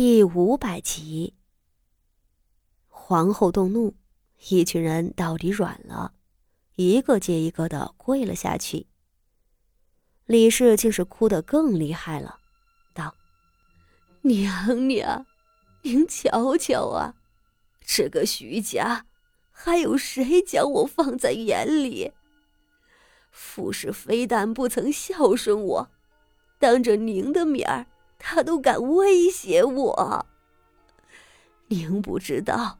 第五百集，皇后动怒，一群人到底软了，一个接一个的跪了下去。李氏竟是哭得更厉害了，道：“娘娘，您瞧瞧啊，这个徐家，还有谁将我放在眼里？傅氏非但不曾孝顺我，当着您的面儿。”他都敢威胁我。您不知道，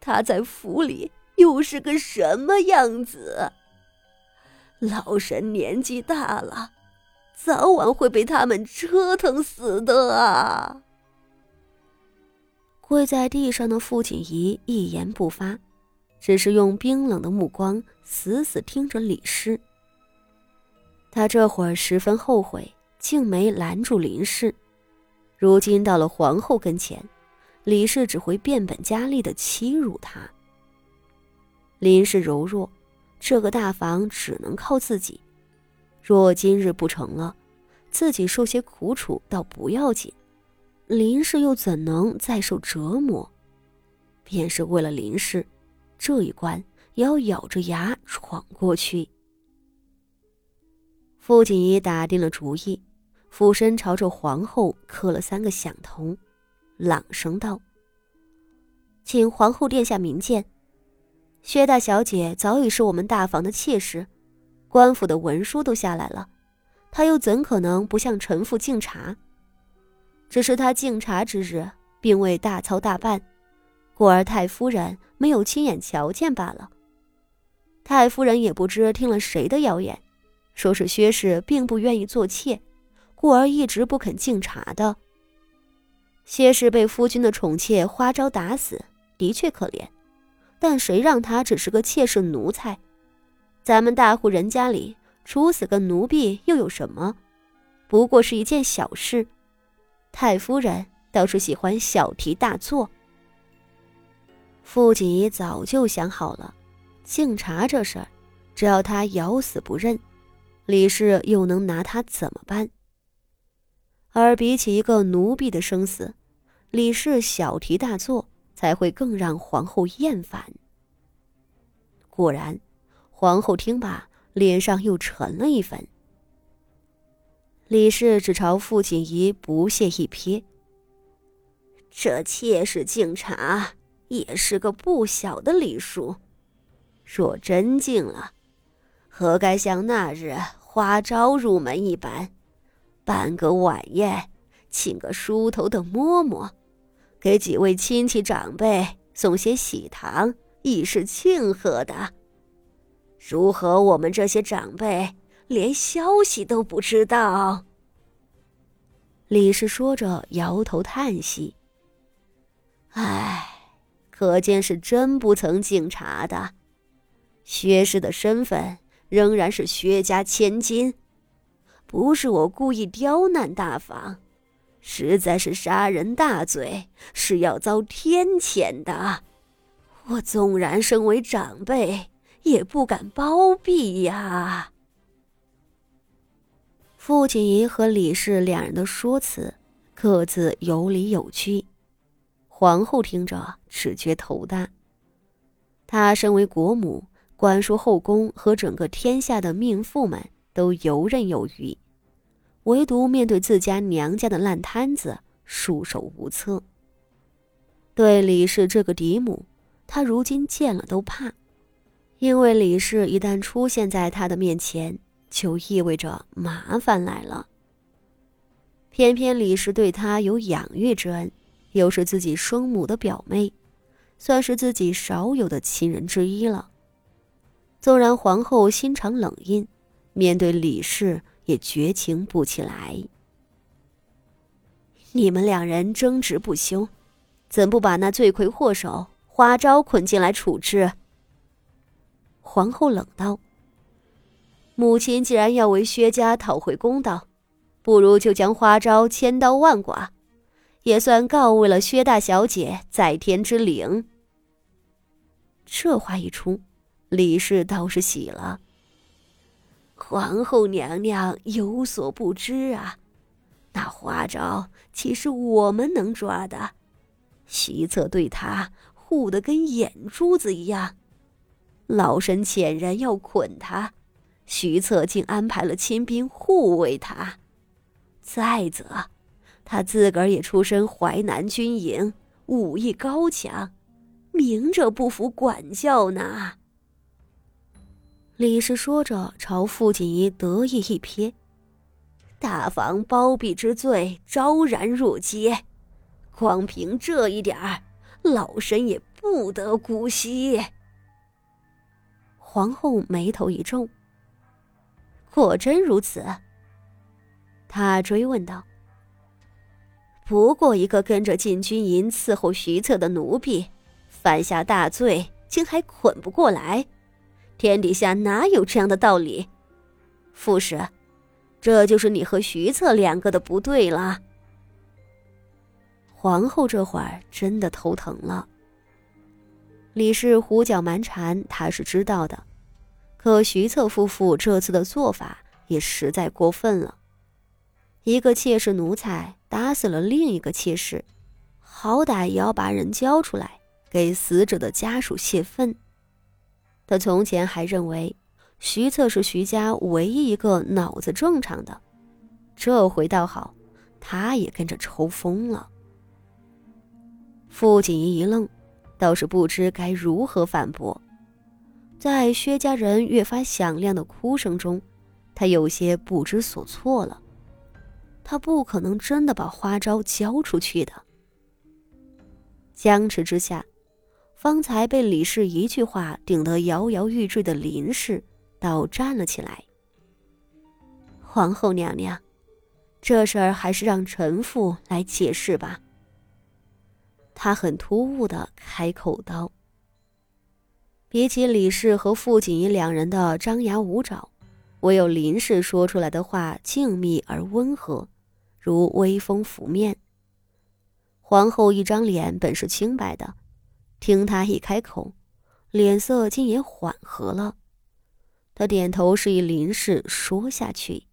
他在府里又是个什么样子。老身年纪大了，早晚会被他们折腾死的啊！跪在地上的傅锦仪一言不发，只是用冰冷的目光死死盯着李氏。他这会儿十分后悔，竟没拦住林氏。如今到了皇后跟前，李氏只会变本加厉的欺辱她。林氏柔弱，这个大房只能靠自己。若今日不成了，自己受些苦楚倒不要紧，林氏又怎能再受折磨？便是为了林氏，这一关也要咬着牙闯过去。傅锦仪打定了主意。俯身朝着皇后磕了三个响头，朗声道：“请皇后殿下明鉴，薛大小姐早已是我们大房的妾室，官府的文书都下来了，她又怎可能不向臣妇敬茶？只是她敬茶之日，并未大操大办，故而太夫人没有亲眼瞧见罢了。太夫人也不知听了谁的谣言，说是薛氏并不愿意做妾。”故而一直不肯敬茶的。谢氏被夫君的宠妾花招打死，的确可怜，但谁让他只是个妾室奴才？咱们大户人家里处死个奴婢又有什么？不过是一件小事。太夫人倒是喜欢小题大做。傅锦仪早就想好了，敬茶这事儿，只要他咬死不认，李氏又能拿他怎么办？而比起一个奴婢的生死，李氏小题大做才会更让皇后厌烦。果然，皇后听罢，脸上又沉了一分。李氏只朝傅锦仪不屑一瞥：“这妾室敬茶也是个不小的礼数，若真敬了，何该像那日花招入门一般？”办个晚宴，请个梳头的嬷嬷，给几位亲戚长辈送些喜糖，以示庆贺的。如何我们这些长辈连消息都不知道？李氏说着，摇头叹息：“唉，可见是真不曾敬茶的。薛氏的身份仍然是薛家千金。”不是我故意刁难大房，实在是杀人大罪，是要遭天谴的。我纵然身为长辈，也不敢包庇呀。傅锦仪和李氏两人的说辞各自有理有据，皇后听着只觉头大。她身为国母，管束后宫和整个天下的命妇们都游刃有余。唯独面对自家娘家的烂摊子，束手无策。对李氏这个嫡母，他如今见了都怕，因为李氏一旦出现在他的面前，就意味着麻烦来了。偏偏李氏对他有养育之恩，又是自己生母的表妹，算是自己少有的亲人之一了。纵然皇后心肠冷硬，面对李氏。也绝情不起来。你们两人争执不休，怎不把那罪魁祸首花招捆进来处置？皇后冷道：“母亲既然要为薛家讨回公道，不如就将花招千刀万剐，也算告慰了薛大小姐在天之灵。”这话一出，李氏倒是喜了。皇后娘娘有所不知啊，那花招岂是我们能抓的？徐策对他护得跟眼珠子一样，老身遣人要捆他，徐策竟安排了亲兵护卫他。再则，他自个儿也出身淮南军营，武艺高强，明着不服管教呢。李氏说着，朝傅锦衣得意一瞥：“大房包庇之罪昭然若揭，光凭这一点儿，老身也不得姑息。”皇后眉头一皱：“果真如此？”他追问道：“不过一个跟着禁军营伺候徐策的奴婢，犯下大罪，竟还捆不过来？天底下哪有这样的道理？副使，这就是你和徐策两个的不对了。”皇后这会儿真的头疼了。李氏胡搅蛮缠，她是知道的，可徐策夫妇这次的做法也实在过分了。一个妾室奴才打死了另一个妾室，好歹也要把人交出来给死者的家属泄愤。他从前还认为徐策是徐家唯一一个脑子正常的，这回倒好，他也跟着抽风了。傅锦衣一愣，倒是不知该如何反驳。在薛家人越发响亮的哭声中，他有些不知所措了。他不可能真的把花招交出去的。僵持之下，方才被李氏一句话顶得摇摇欲坠的林氏倒站了起来。皇后娘娘，这事儿还是让臣妇来解释吧。他很突兀的开口道。比起李氏和傅锦衣两人的张牙舞爪，唯有林氏说出来的话静谧而温和。如微风拂面。皇后一张脸本是清白的，听他一开口，脸色竟也缓和了。他点头示意林氏说下去。